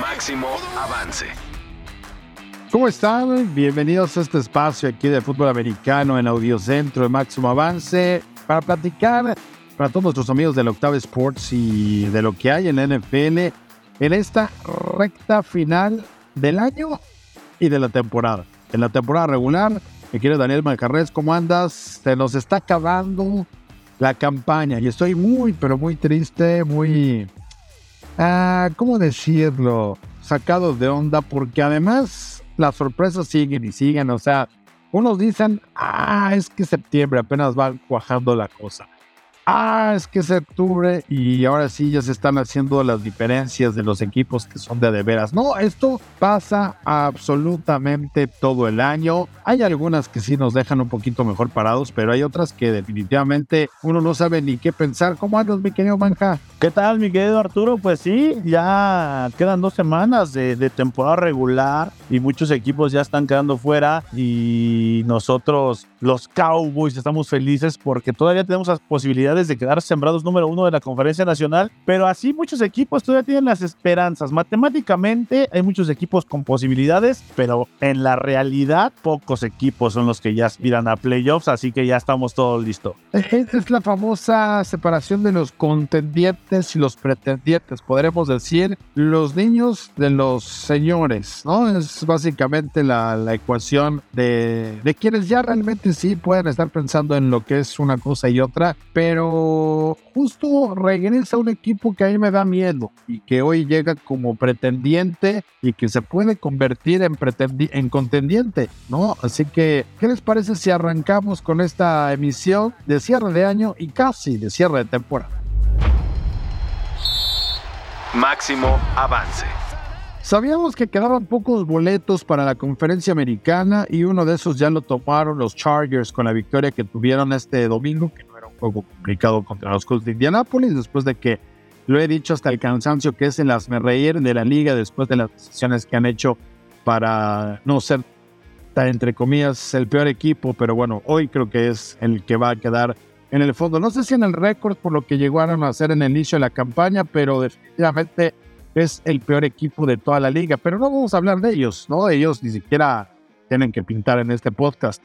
Máximo avance. ¿Cómo están? Bienvenidos a este espacio aquí de fútbol americano en Audio Centro de Máximo Avance para platicar para todos nuestros amigos del Octave Sports y de lo que hay en la NFL en esta recta final del año y de la temporada. En la temporada regular, me quiero Daniel Malcarrez, ¿cómo andas? Se nos está acabando la campaña y estoy muy, pero muy triste, muy ah, ¿cómo decirlo? Sacados de onda, porque además las sorpresas siguen y siguen. O sea, unos dicen, ah, es que septiembre apenas va cuajando la cosa ah, es que es octubre y ahora sí ya se están haciendo las diferencias de los equipos que son de de veras. No, esto pasa absolutamente todo el año. Hay algunas que sí nos dejan un poquito mejor parados, pero hay otras que definitivamente uno no sabe ni qué pensar. ¿Cómo andas, mi querido Manja? ¿Qué tal, mi querido Arturo? Pues sí, ya quedan dos semanas de, de temporada regular y muchos equipos ya están quedando fuera y nosotros, los Cowboys, estamos felices porque todavía tenemos las posibilidades de quedar sembrados número uno de la conferencia nacional, pero así muchos equipos todavía tienen las esperanzas. Matemáticamente hay muchos equipos con posibilidades, pero en la realidad pocos equipos son los que ya aspiran a playoffs, así que ya estamos todos listos. Es la famosa separación de los contendientes y los pretendientes, podremos decir, los niños de los señores, ¿no? Es básicamente la, la ecuación de, de quienes ya realmente sí pueden estar pensando en lo que es una cosa y otra, pero justo regresa un equipo que a mí me da miedo y que hoy llega como pretendiente y que se puede convertir en, en contendiente, ¿no? Así que, ¿qué les parece si arrancamos con esta emisión de cierre de año y casi de cierre de temporada? Máximo avance. Sabíamos que quedaban pocos boletos para la conferencia americana y uno de esos ya lo tomaron los Chargers con la victoria que tuvieron este domingo, que poco complicado contra los Colts de Indianapolis, después de que lo he dicho hasta el cansancio que es el asme reír de la liga después de las decisiones que han hecho para no ser, entre comillas, el peor equipo, pero bueno, hoy creo que es el que va a quedar en el fondo. No sé si en el récord por lo que llegaron a hacer en el inicio de la campaña, pero definitivamente es el peor equipo de toda la liga. Pero no vamos a hablar de ellos, ¿no? Ellos ni siquiera tienen que pintar en este podcast.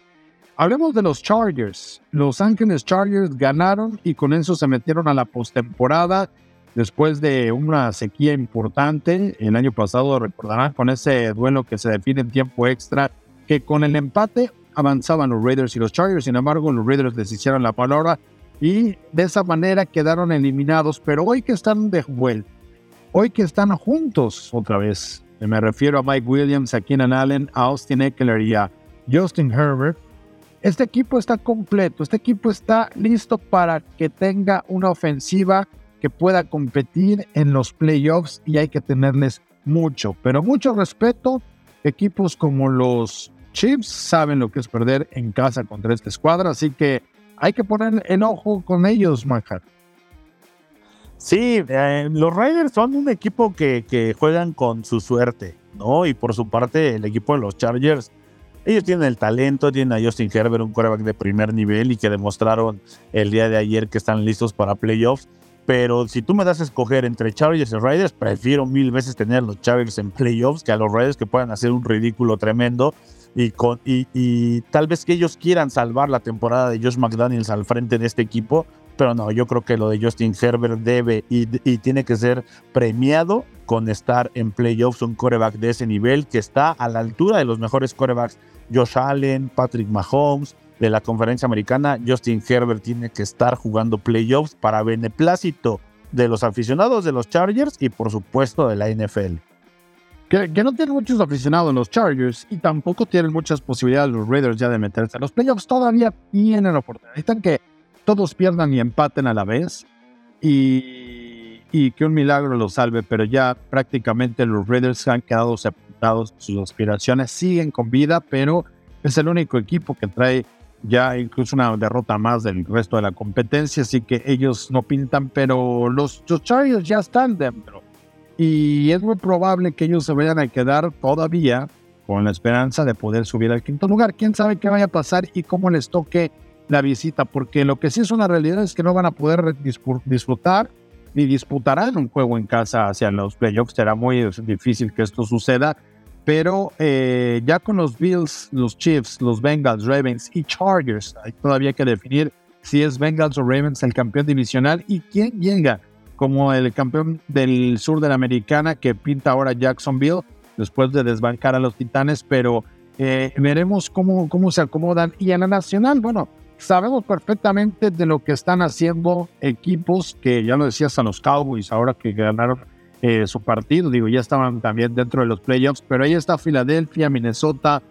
Hablemos de los Chargers. Los Ángeles Chargers ganaron y con eso se metieron a la postemporada después de una sequía importante. El año pasado, recordarán, con ese duelo que se define en tiempo extra, que con el empate avanzaban los Raiders y los Chargers. Sin embargo, los Raiders deshicieron la palabra y de esa manera quedaron eliminados. Pero hoy que están de vuelta, hoy que están juntos otra vez, me refiero a Mike Williams, a Keenan Allen, a Austin Eckler y a Justin Herbert este equipo está completo, este equipo está listo para que tenga una ofensiva que pueda competir en los playoffs y hay que tenerles mucho, pero mucho respeto. Equipos como los Chiefs saben lo que es perder en casa contra esta escuadra, así que hay que poner en ojo con ellos, Manhattan. Sí, eh, los Raiders son un equipo que, que juegan con su suerte, ¿no? Y por su parte, el equipo de los Chargers ellos tienen el talento, tienen a Justin Herbert, un quarterback de primer nivel y que demostraron el día de ayer que están listos para playoffs. Pero si tú me das a escoger entre Chargers y Raiders, prefiero mil veces tener a los Chargers en playoffs que a los Raiders que puedan hacer un ridículo tremendo. Y, con, y, tal vez que ellos quieran salvar la temporada de Josh McDaniels al frente de este equipo, pero no, yo creo que lo de Justin Herbert debe y, tiene que ser premiado con estar en playoffs un coreback de ese nivel que está a la altura de los mejores corebacks, Josh Allen, Patrick Mahomes, de la conferencia americana, Justin Herbert tiene que estar jugando playoffs para beneplácito de los aficionados de los Chargers y por supuesto de la NFL. que, no tienen muchos aficionados los Chargers y tampoco tienen muchas posibilidades los Raiders ya de meterse a los playoffs. Todavía tienen oportunidad. Que todos pierdan y empaten a la vez y, que un milagro los salve, pero ya prácticamente los Raiders han quedado sepultados. Sus aspiraciones siguen con vida, pero es el único equipo que trae ya incluso una derrota más del resto de la competencia, así que ellos no pintan, pero los, los ya están dentro. Y es muy probable que ellos se vayan a quedar todavía con la esperanza de poder subir al quinto lugar. Quién sabe qué vaya a pasar y cómo les toque la visita, porque lo que sí es una realidad es que no van a poder disfrutar ni disputarán un juego en casa hacia los playoffs. Será muy difícil que esto suceda, pero eh, ya con los Bills, los Chiefs, los Bengals, Ravens y Chargers, hay todavía que definir si es Bengals o Ravens el campeón divisional y quién llega como el campeón del sur de la americana que pinta ahora Jacksonville después de desbancar a los Titanes, pero eh, veremos cómo, cómo se acomodan. Y en la nacional, bueno, sabemos perfectamente de lo que están haciendo equipos que ya lo decías a los Cowboys ahora que ganaron eh, su partido, digo, ya estaban también dentro de los playoffs, pero ahí está Filadelfia, Minnesota,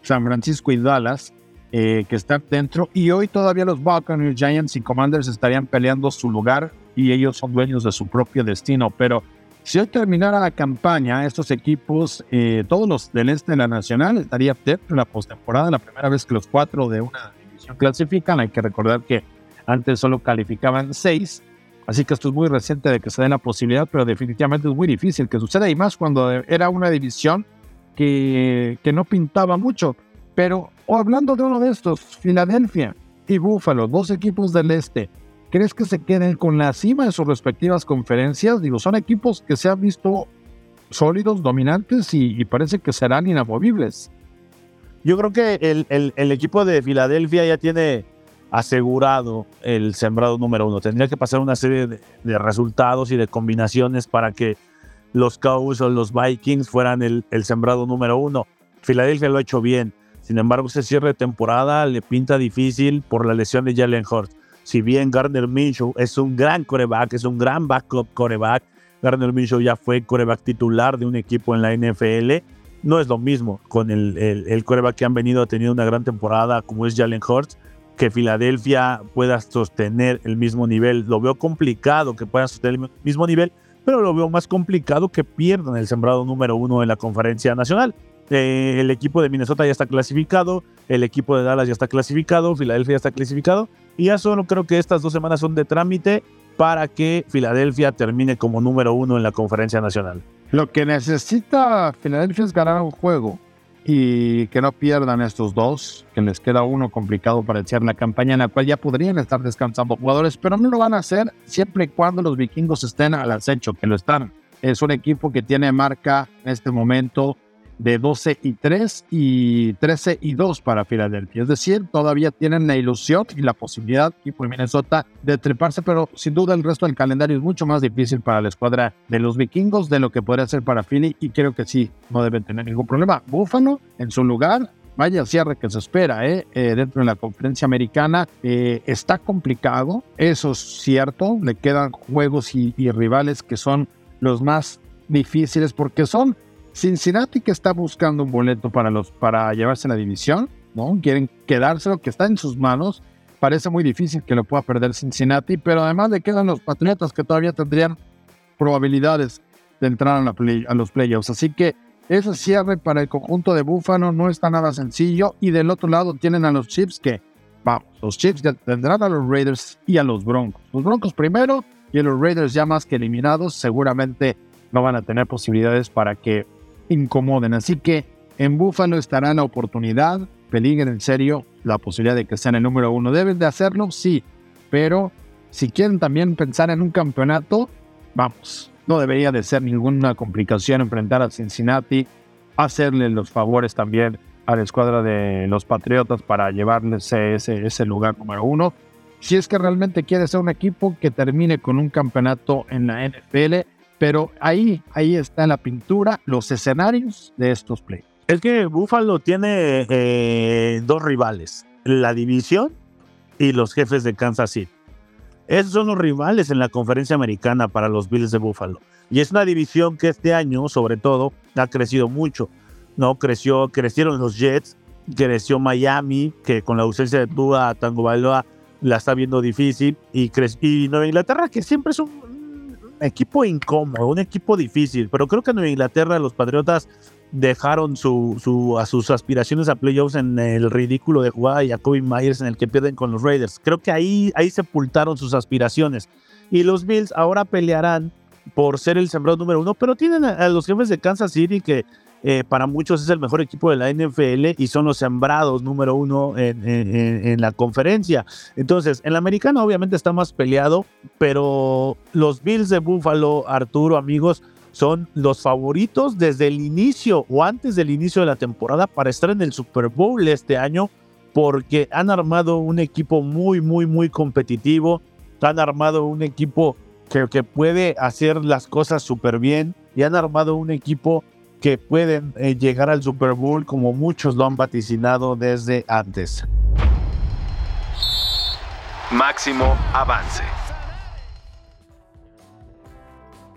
San Francisco y Dallas, eh, que están dentro, y hoy todavía los Buccaneers, Giants y Commanders estarían peleando su lugar y ellos son dueños de su propio destino, pero si hoy terminara la campaña, estos equipos, eh, todos los del este de la Nacional, estaría dentro de la postemporada, la primera vez que los cuatro de una clasifican, hay que recordar que antes solo calificaban seis, Así que esto es muy reciente de que se dé la posibilidad, pero definitivamente es muy difícil que suceda. Y más cuando era una división que, que no pintaba mucho. Pero o hablando de uno de estos, Filadelfia y Buffalo, dos equipos del este, ¿crees que se queden con la cima de sus respectivas conferencias? Digo, son equipos que se han visto sólidos, dominantes y parece que serán inamovibles. Yo creo que el, equipo de Filadelfia ya tiene asegurado el sembrado número uno. Tendría que pasar una serie de, resultados y de combinaciones para que los Cowboys o los Vikings fueran el, el sembrado número uno. Filadelfia lo ha hecho bien. Sin embargo, ese cierre de temporada le pinta difícil por la lesión de Jalen Hurts. Si bien Gardner Minshew es un gran coreback, es un gran backup coreback, Gardner Minshew ya fue coreback titular de un equipo en la NFL, no es lo mismo con el, el, que han venido teniendo una gran temporada como es Jalen Hurts, que Filadelfia pueda sostener el mismo nivel. Lo veo complicado que puedan sostener el mismo nivel, pero lo veo más complicado que pierdan el sembrado número uno en la conferencia nacional. Eh, el equipo de Minnesota ya está clasificado, el equipo de Dallas ya está clasificado, Filadelfia ya está clasificado, y ya solo creo que estas dos semanas son de trámite para que Filadelfia termine como número uno en la conferencia nacional. Lo que necesita Filadelfia es ganar un juego y que no pierdan estos dos, que les queda uno complicado para iniciar la campaña en la cual ya podrían estar descansando jugadores, pero no lo van a hacer siempre y cuando los vikingos estén al acecho, que lo están. Es un equipo que tiene marca en este momento de 12 y 3 y 13 y 2 para Filadelfia. Es decir, todavía tienen la ilusión y la posibilidad, equipo de Minnesota, de treparse, pero sin duda el resto del calendario es mucho más difícil para la escuadra de los vikingos de lo que podría ser para Philly y creo que sí, no deben tener ningún problema. Búfalo, en su lugar, vaya cierre que se espera ¿eh? Eh, dentro de la conferencia americana. eh, está complicado, eso es cierto, le quedan juegos y, y rivales que son los más difíciles porque son Cincinnati que está buscando un boleto para, los, para llevarse la división, ¿no? Quieren quedárselo, que está en sus manos. Parece muy difícil que lo pueda perder Cincinnati, pero además le quedan los Patriotas que todavía tendrían probabilidades de entrar a, los playoffs. Así que ese cierre para el conjunto de Búfalo no está nada sencillo. Y del otro lado tienen a los Chiefs que, vamos, los Chiefs ya tendrán a los Raiders y a los Broncos. Los Broncos primero y a los Raiders ya más que eliminados seguramente no van a tener posibilidades para que incomoden. Así que en Búfalo estará la oportunidad, peligren en serio la posibilidad de que sean el número uno. ¿Deben de hacerlo? Sí, pero si quieren también pensar en un campeonato, vamos, no debería de ser ninguna complicación enfrentar a Cincinnati, hacerle los favores también a la escuadra de los Patriotas para llevarles ese, ese lugar número uno. Si es que realmente quiere ser un equipo que termine con un campeonato en la NFL, pero ahí, ahí está la pintura los escenarios de estos playoffs. Es que Buffalo tiene eh, dos rivales, la división y los jefes de Kansas City. Esos son los rivales en la conferencia americana para los Bills de Buffalo. Y es una división que este año, sobre todo, ha crecido mucho. ¿no? Creció, crecieron los Jets, creció Miami, que con la ausencia de Tua, Tango Bailoa, la está viendo difícil. Y, y Nueva Inglaterra, que siempre es un, equipo incómodo, un equipo difícil. Pero creo que en Inglaterra los Patriotas dejaron a sus aspiraciones a playoffs en el ridículo de jugar a Jacoby Myers en el que pierden con los Raiders. Creo que ahí, ahí sepultaron sus aspiraciones. Y los Bills ahora pelearán por ser el sembrado número uno, pero tienen a, los jefes de Kansas City que eh, para muchos es el mejor equipo de la NFL y son los sembrados número uno en, la conferencia. Entonces, en la americana obviamente está más peleado, pero los Bills de Buffalo, Arturo, amigos, son los favoritos desde el inicio o antes del inicio de la temporada para estar en el Super Bowl este año porque han armado un equipo muy, muy, muy competitivo. Han armado un equipo que, que puede hacer las cosas súper bien y han armado un equipo que pueden eh, llegar al Super Bowl como muchos lo han vaticinado desde antes. Máximo avance.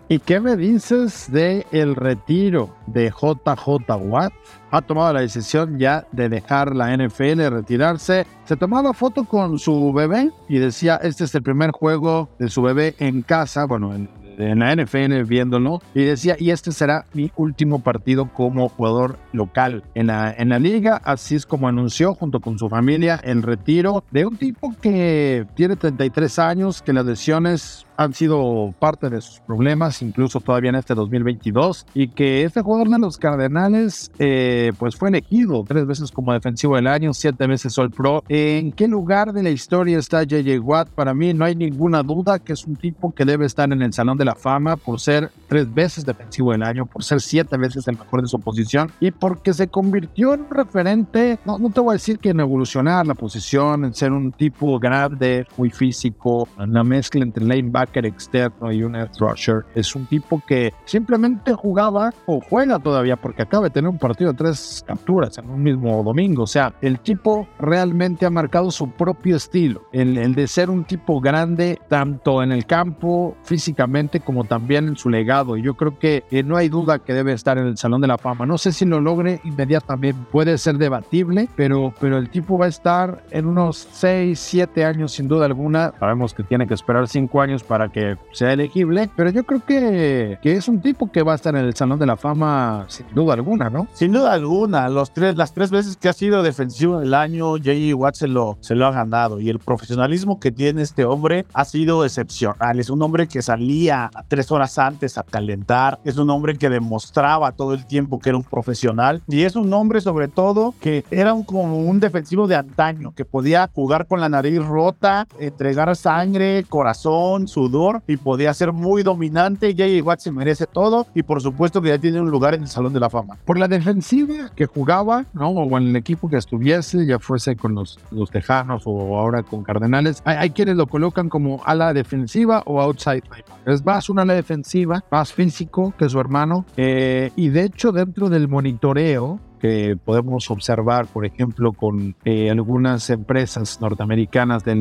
¿Y qué me dices de el retiro de JJ Watt? Ha tomado la decisión ya de dejar la NFL, retirarse. Se tomaba foto con su bebé y decía, este es el primer juego de su bebé en casa, bueno, en en la NFL viéndolo y decía, y este será mi último partido como jugador local en la, en la liga. Así es como anunció junto con su familia el retiro de un tipo que tiene 33 años, que las lesiones han sido parte de sus problemas, incluso todavía en este 2022, y que este jugador de los Cardenales, eh, pues fue elegido tres veces como defensivo del año, siete veces All Pro. ¿En qué lugar de la historia está JJ Watt? Para mí no hay ninguna duda que es un tipo que debe estar en el Salón de la Fama por ser tres veces defensivo del año, por ser siete veces el mejor de su posición y porque se convirtió en un referente, no, no te voy a decir que en evolucionar la posición, en ser un tipo grande, muy físico, una mezcla entre laneback externo y un edge rusher. Es un tipo que simplemente jugaba o juega todavía porque acaba de tener un partido de tres capturas en un mismo domingo. O sea, el tipo realmente ha marcado su propio estilo, el, el de ser un tipo grande tanto en el campo físicamente como también en su legado. Y yo creo que no hay duda que debe estar en el Salón de la Fama. No sé si lo logre inmediatamente, puede ser debatible, pero, pero el tipo va a estar en unos 6, 7 años sin duda alguna. Sabemos que tiene que esperar 5 años para para que sea elegible, pero yo creo que, que es un tipo que va a estar en el Salón de la Fama sin duda alguna, ¿no? Sin duda alguna, los tres, las tres veces que ha sido defensivo del año, J.E. Watt se lo, se lo ha ganado y el profesionalismo que tiene este hombre ha sido excepcional. Es un hombre que salía tres horas antes a calentar, es un hombre que demostraba todo el tiempo que era un profesional y es un hombre sobre todo que era un, como un defensivo de antaño, que podía jugar con la nariz rota, entregar sangre, corazón, su y podía ser muy dominante. J.J. Watt se merece todo y por supuesto que ya tiene un lugar en el Salón de la Fama. Por la defensiva que jugaba, ¿no? O en el equipo que estuviese, ya fuese con los, los Tejanos o ahora con Cardenales, hay, quienes lo colocan como ala defensiva o outside Es más una ala defensiva, más físico que su hermano. Eh, y de hecho, dentro del monitoreo, que podemos observar, por ejemplo, con eh, algunas empresas norteamericanas, de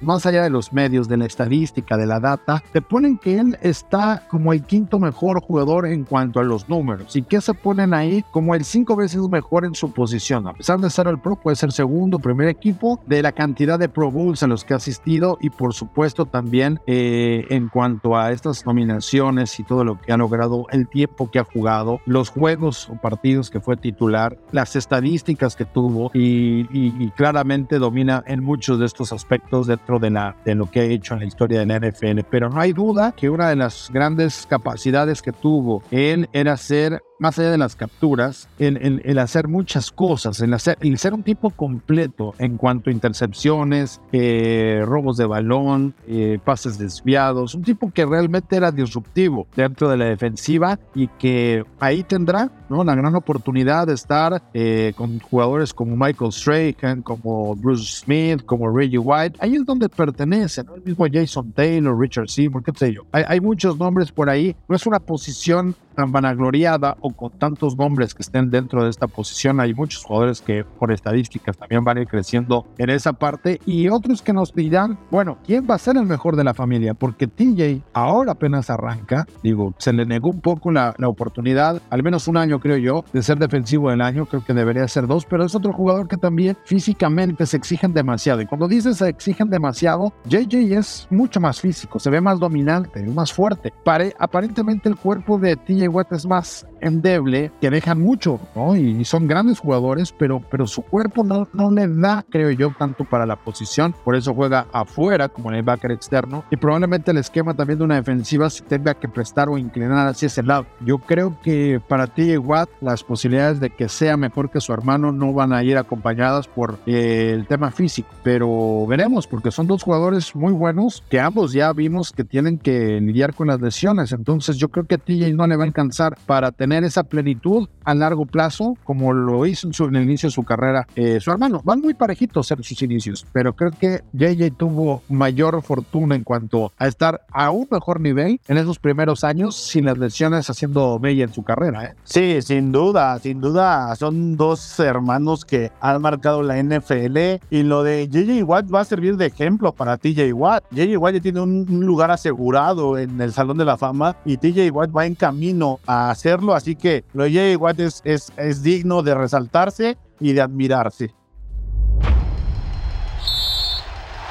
más allá de los medios, de la estadística, de la data, te ponen que él está como el quinto mejor jugador en cuanto a los números. ¿Y que se ponen ahí? Como el cinco veces mejor en su posición. A pesar de ser el pro, puede ser segundo, primer equipo, de la cantidad de Pro Bowls en los que ha asistido y por supuesto también eh, en cuanto a estas nominaciones y todo lo que ha logrado, el tiempo que ha jugado, los juegos o partidos que fue titular las estadísticas que tuvo y, claramente domina en muchos de estos aspectos dentro de, la, de lo que ha hecho en la historia de la NFL. Pero no hay duda que una de las grandes capacidades que tuvo él era ser más allá de las capturas, en, el hacer muchas cosas, en hacer, el ser un tipo completo en cuanto a intercepciones, eh, robos de balón, eh, pases desviados, un tipo que realmente era disruptivo dentro de la defensiva y que ahí tendrá una gran oportunidad de estar eh, con jugadores como Michael Strahan, como Bruce Smith, como Reggie White. Ahí es donde pertenece, ¿no? el mismo Jason Taylor, Richard Seymour, qué sé yo. Hay muchos nombres por ahí. No es una posición tan vanagloriada o con tantos nombres que estén dentro de esta posición. Hay muchos jugadores que por estadísticas también van a ir creciendo en esa parte y otros que nos dirán, bueno, ¿quién va a ser el mejor de la familia? Porque TJ ahora apenas arranca, digo, se le negó un poco la, la oportunidad, al menos un año creo yo, de ser defensivo del año, creo que debería ser dos, pero es otro jugador que también físicamente se exigen demasiado. Y cuando dices se exigen demasiado, JJ es mucho más físico, se ve más dominante, más fuerte. Pare, aparentemente el cuerpo de TJ Watt es más endeble, que dejan mucho, ¿no? Y, son grandes jugadores, pero, pero su cuerpo no, no le da, creo yo, tanto para la posición. Por eso juega afuera como en el backer externo. Y probablemente el esquema también de una defensiva se tenga que prestar o inclinar hacia ese lado. Yo creo que para TJ Watt las posibilidades de que sea mejor que su hermano no van a ir acompañadas por eh, el tema físico. Pero veremos, porque son dos jugadores muy buenos que ambos ya vimos que tienen que lidiar con las lesiones. Entonces yo creo que a TJ no le va a alcanzar para tener esa plenitud a largo plazo, como lo hizo en, su, en el inicio de su carrera eh, su hermano. Van muy parejitos en sus inicios, pero creo que JJ tuvo mayor fortuna en cuanto a estar a un mejor nivel en esos primeros años sin las lesiones haciendo bella en su carrera. ¿eh? Sí, sin duda, sin duda. Son dos hermanos que han marcado la NFL y lo de JJ Watt va a servir de ejemplo para TJ Watt. JJ Watt ya tiene un, un lugar asegurado en el Salón de la Fama y TJ Watt va en camino a hacerlo Así que lo de Jay Watt es, es, es digno de resaltarse y de admirarse.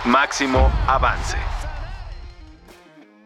Máximo avance.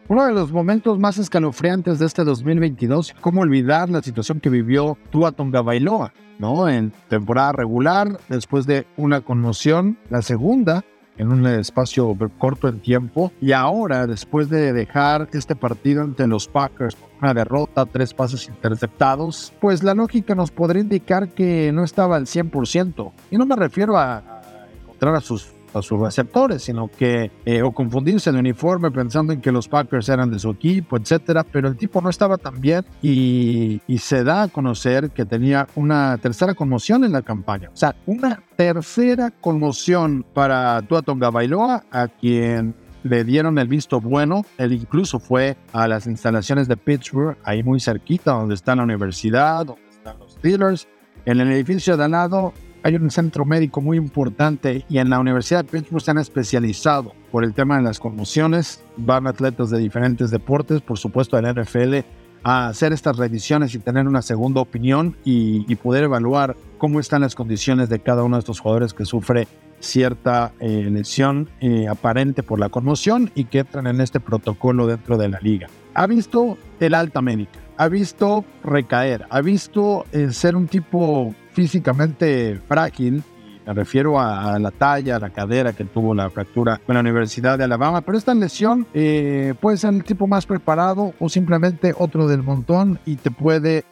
Uno de los momentos más escalofriantes de este 2022, cómo olvidar la situación que vivió Tua Tonga Bailoa, ¿no? En temporada regular, después de una conmoción, la segunda, en un espacio corto en tiempo. Y ahora, después de dejar este partido ante los Packers una derrota, tres pases interceptados, pues la lógica nos podría indicar que no estaba al 100%. Y no me refiero a, encontrar a sus a sus receptores, sino que eh, o confundirse el uniforme pensando en que los Packers eran de su equipo, etcétera, pero el tipo no estaba tan bien y, se da a conocer que tenía una tercera conmoción en la campaña, o sea, una tercera conmoción para Tua Tonga Bailoa, a quien le dieron el visto bueno. Él incluso fue a las instalaciones de Pittsburgh, ahí muy cerquita, donde está la universidad, donde están los Steelers. En el edificio de al lado hay un centro médico muy importante y en la Universidad de Pittsburgh se han especializado por el tema de las conmociones. Van atletas de diferentes deportes, por supuesto en NFL, a hacer estas revisiones y tener una segunda opinión y, y poder evaluar cómo están las condiciones de cada uno de estos jugadores que sufre cierta eh, lesión eh, aparente por la conmoción y que entran en este protocolo dentro de la liga. Ha visto el alta médica, ha visto recaer, ha visto eh, ser un tipo físicamente frágil. Me refiero a, la talla, a la cadera que tuvo la fractura en la Universidad de Alabama. Pero esta lesión eh, puede ser el tipo más preparado o simplemente otro del montón y te puede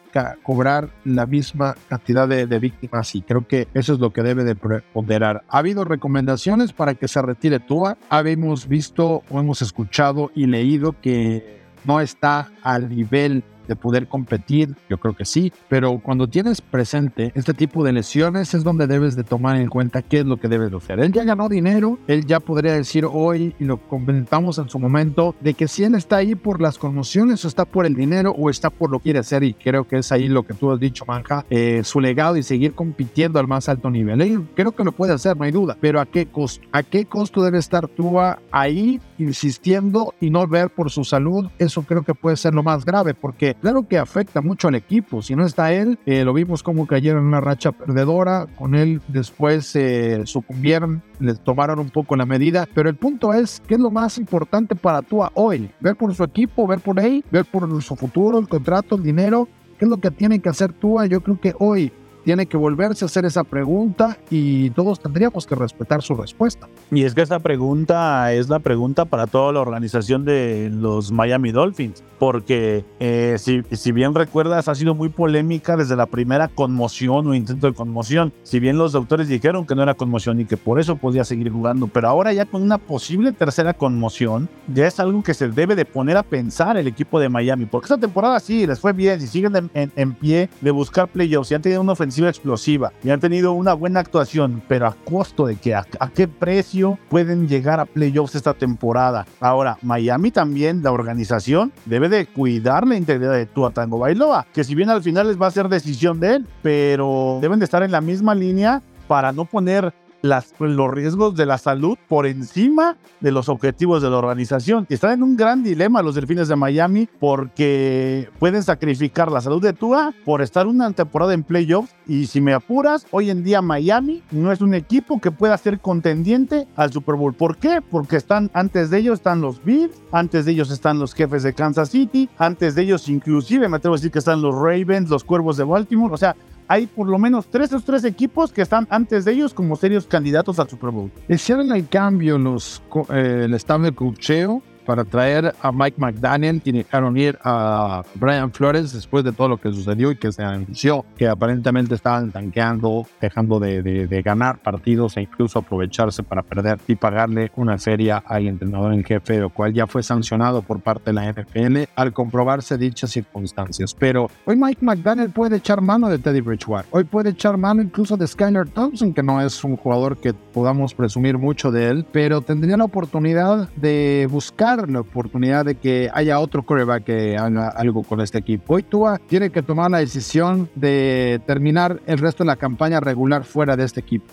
cobrar la misma cantidad de, de, víctimas y creo que eso es lo que debe de ponderar. Ha habido recomendaciones para que se retire Tua. Habíamos visto o hemos escuchado y leído que no está al nivel de poder competir, yo creo que sí, pero cuando tienes presente este tipo de lesiones es donde debes de tomar en cuenta qué es lo que debes de hacer. Él ya ganó dinero, él ya podría decir hoy, y lo comentamos en su momento, de que si él está ahí por las conmociones o está por el dinero o está por lo que quiere hacer, y creo que es ahí lo que tú has dicho, Manja, eh, su legado y seguir compitiendo al más alto nivel. Él creo que lo puede hacer, no hay duda, pero ¿a qué costo? ¿A qué costo debe estar tú ahí insistiendo y no ver por su salud? Eso creo que puede ser lo más grave, porque claro que afecta mucho al equipo. Si no está él, eh, lo vimos como cayeron en una racha perdedora. Con él después eh, sucumbieron, les tomaron un poco la medida. Pero el punto es, ¿qué es lo más importante para Tua hoy? Ver por su equipo, ver por él, ver por su futuro, el contrato, el dinero. ¿Qué es lo que tiene que hacer Tua? Yo creo que hoy tiene que volverse a hacer esa pregunta y todos tendríamos que respetar su respuesta. Y es que esa pregunta es la pregunta para toda la organización de los Miami Dolphins, porque eh, si, si, bien recuerdas, ha sido muy polémica desde la primera conmoción o intento de conmoción. Si bien los doctores dijeron que no era conmoción y que por eso podía seguir jugando, pero ahora ya con una posible tercera conmoción, ya es algo que se debe de poner a pensar el equipo de Miami, porque esta temporada sí les fue bien, si siguen en, pie de buscar playoffs y han tenido una ofensiva explosiva y han tenido una buena actuación, pero a costo de que a, a qué precio pueden llegar a playoffs esta temporada. Ahora, Miami también, la organización, debe de cuidar la integridad de Tua Tango Bailoa, que si bien al final les va a ser decisión de él, pero deben de estar en la misma línea para no poner los riesgos de la salud por encima de los objetivos de la organización. Están en un gran dilema los delfines de Miami porque pueden sacrificar la salud de Tua por estar una temporada en playoffs. Y si me apuras, hoy en día Miami no es un equipo que pueda ser contendiente al Super Bowl. ¿Por qué? Porque están antes de ellos están los Bills, antes de ellos están los jefes de Kansas City, antes de ellos inclusive me atrevo a decir que están los Ravens, los Cuervos de Baltimore. O sea, hay por lo menos tres o tres equipos que están antes de ellos como serios candidatos al Super Bowl. Hicieron el cambio los, eh, el staff de cocheo para traer a Mike McDaniel y dejaron ir a Brian Flores después de todo lo que sucedió y que se anunció que aparentemente estaban tanqueando, dejando de, de- de ganar partidos e incluso aprovecharse para perder y pagarle una feria al entrenador en jefe, lo cual ya fue sancionado por parte de la NFL al comprobarse dichas circunstancias. Pero hoy Mike McDaniel puede echar mano de Teddy Bridgewater, hoy puede echar mano incluso de Skyler Thompson, que no es un jugador que podamos presumir mucho de él, pero tendría la oportunidad de buscar la oportunidad de que haya otro quarterback que haga algo con este equipo. Hoy Tua tiene que tomar la decisión de terminar el resto de la campaña regular fuera de este equipo.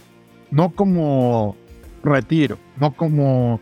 No como retiro, no como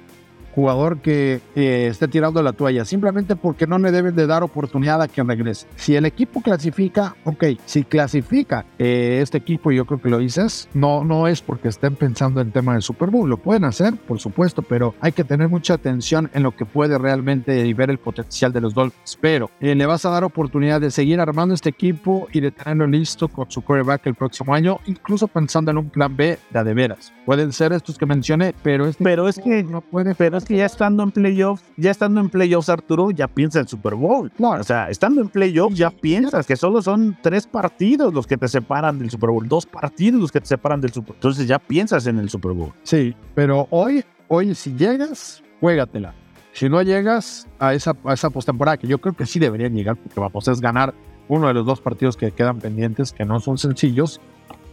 jugador que eh, esté tirando la toalla, simplemente porque no le deben de dar oportunidad a que regrese. Si el equipo clasifica, ok, si clasifica eh, este equipo, yo creo que lo dices, no, no es porque estén pensando en tema del Super Bowl, lo pueden hacer, por supuesto, pero hay que tener mucha atención en lo que puede realmente y ver el potencial de los Dolphins. Pero eh, le vas a dar oportunidad de seguir armando este equipo y de tenerlo listo con su quarterback el próximo año, incluso pensando en un plan B de de veras. Pueden ser estos que mencioné, pero este Pero es que, no puede pero es que ya estando en playoffs, ya estando en playoffs, Arturo, ya piensa en Super Bowl. Claro. O sea, estando en playoffs, ya piensas que solo son tres partidos los que te separan del Super Bowl, dos partidos los que te separan del Super Bowl. Entonces ya piensas en el Super Bowl. Sí, pero hoy, hoy si llegas, juégatela. Si no llegas a esa, a esa postemporada, que yo creo que sí deberían llegar, porque vamos, es ganar uno de los dos partidos que quedan pendientes, que no son sencillos,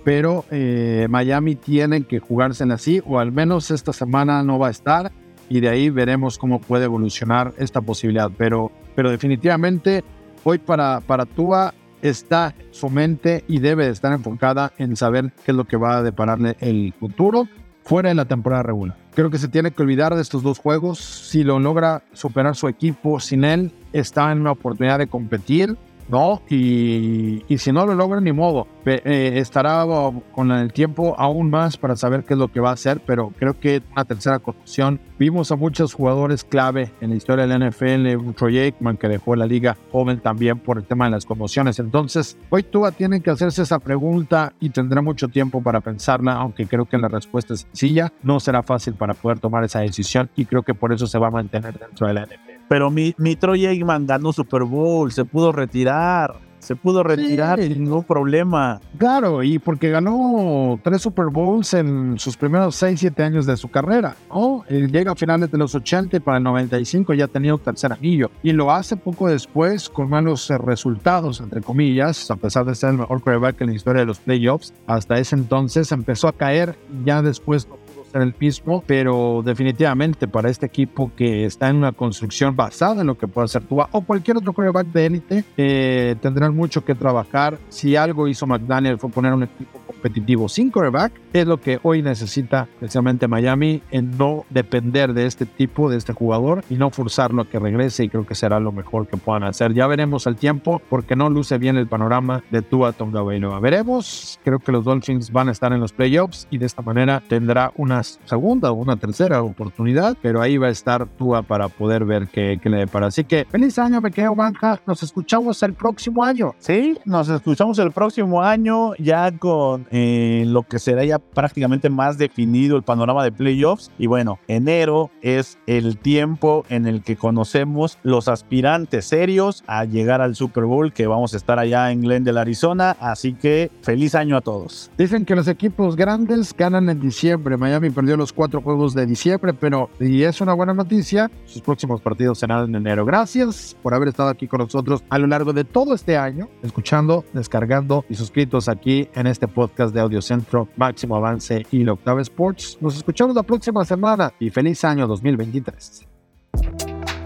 pero eh, Miami tiene que jugársela así, o al menos esta semana no va a estar, y de ahí veremos cómo puede evolucionar esta posibilidad. Pero, pero definitivamente, hoy para, para Tua está su mente y debe de estar enfocada en saber qué es lo que va a depararle el futuro fuera de la temporada regular. Creo que se tiene que olvidar de estos dos juegos. Si lo logra superar su equipo sin él, está en una oportunidad de competir, ¿no? Y, y si no lo logra, ni modo. Eh, estará con el tiempo aún más para saber qué es lo que va a hacer, pero creo que una tercera construcción. Vimos a muchos jugadores clave en la historia de la NFL, Troy Aikman que dejó la liga joven también por el tema de las conmociones. Entonces, hoy Tua tiene que hacerse esa pregunta y tendrá mucho tiempo para pensarla, aunque creo que la respuesta es sencilla. No será fácil para poder tomar esa decisión y creo que por eso se va a mantener dentro de la NFL. Pero mi, mi Troy Aikman ganó Super Bowl, se pudo retirar. Se pudo retirar Sí. sin ningún problema. Claro, y porque ganó tres Super Bowls en sus primeros 6, 7 años de su carrera. ¿no? Él llega a finales de los 80 y para el 95 ya ha tenido tercer anillo. Y lo hace poco después con malos eh, resultados, entre comillas, a pesar de ser el mejor quarterback en la historia de los playoffs. Hasta ese entonces empezó a caer, ya después no ser el mismo, pero definitivamente para este equipo que está en una construcción basada en lo que puede hacer Tua o cualquier otro quarterback de élite, eh, tendrán mucho que trabajar. Si algo hizo McDaniel fue poner un equipo competitivo sin quarterback, es lo que hoy necesita especialmente Miami en no depender de este tipo, de este jugador y no forzarlo a que regrese y creo que será lo mejor que puedan hacer. Ya veremos al tiempo porque no luce bien el panorama de Tua Tagovailoa. Veremos, creo que los Dolphins van a estar en los playoffs y de esta manera tendrá una segunda o una tercera oportunidad, pero ahí va a estar Tua para poder ver qué, qué le depara. Así que feliz año, pequeño Banja. Nos escuchamos el próximo año. Sí, nos escuchamos el próximo año ya con en lo que será ya prácticamente más definido el panorama de playoffs. Y bueno, enero es el tiempo en el que conocemos los aspirantes serios a llegar al Super Bowl que vamos a estar allá en Glendale, Arizona. Así que feliz año a todos. Dicen que los equipos grandes ganan en diciembre. Miami perdió los cuatro juegos de diciembre, pero y es una buena noticia. Sus próximos partidos serán en enero. Gracias por haber estado aquí con nosotros a lo largo de todo este año, escuchando, descargando y suscritos aquí en este podcast de Audio Centro, Avance y la Octava Sports. Nos escuchamos la próxima semana y feliz año 2023.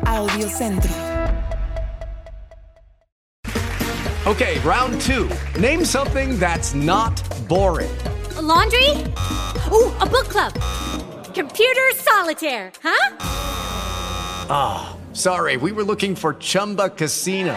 Audio Centro. Okay, round two. Name something that's not boring. A laundry? Ooh, a book club. Computer solitaire, huh? Ah, sorry, we were looking for Chumba Casino.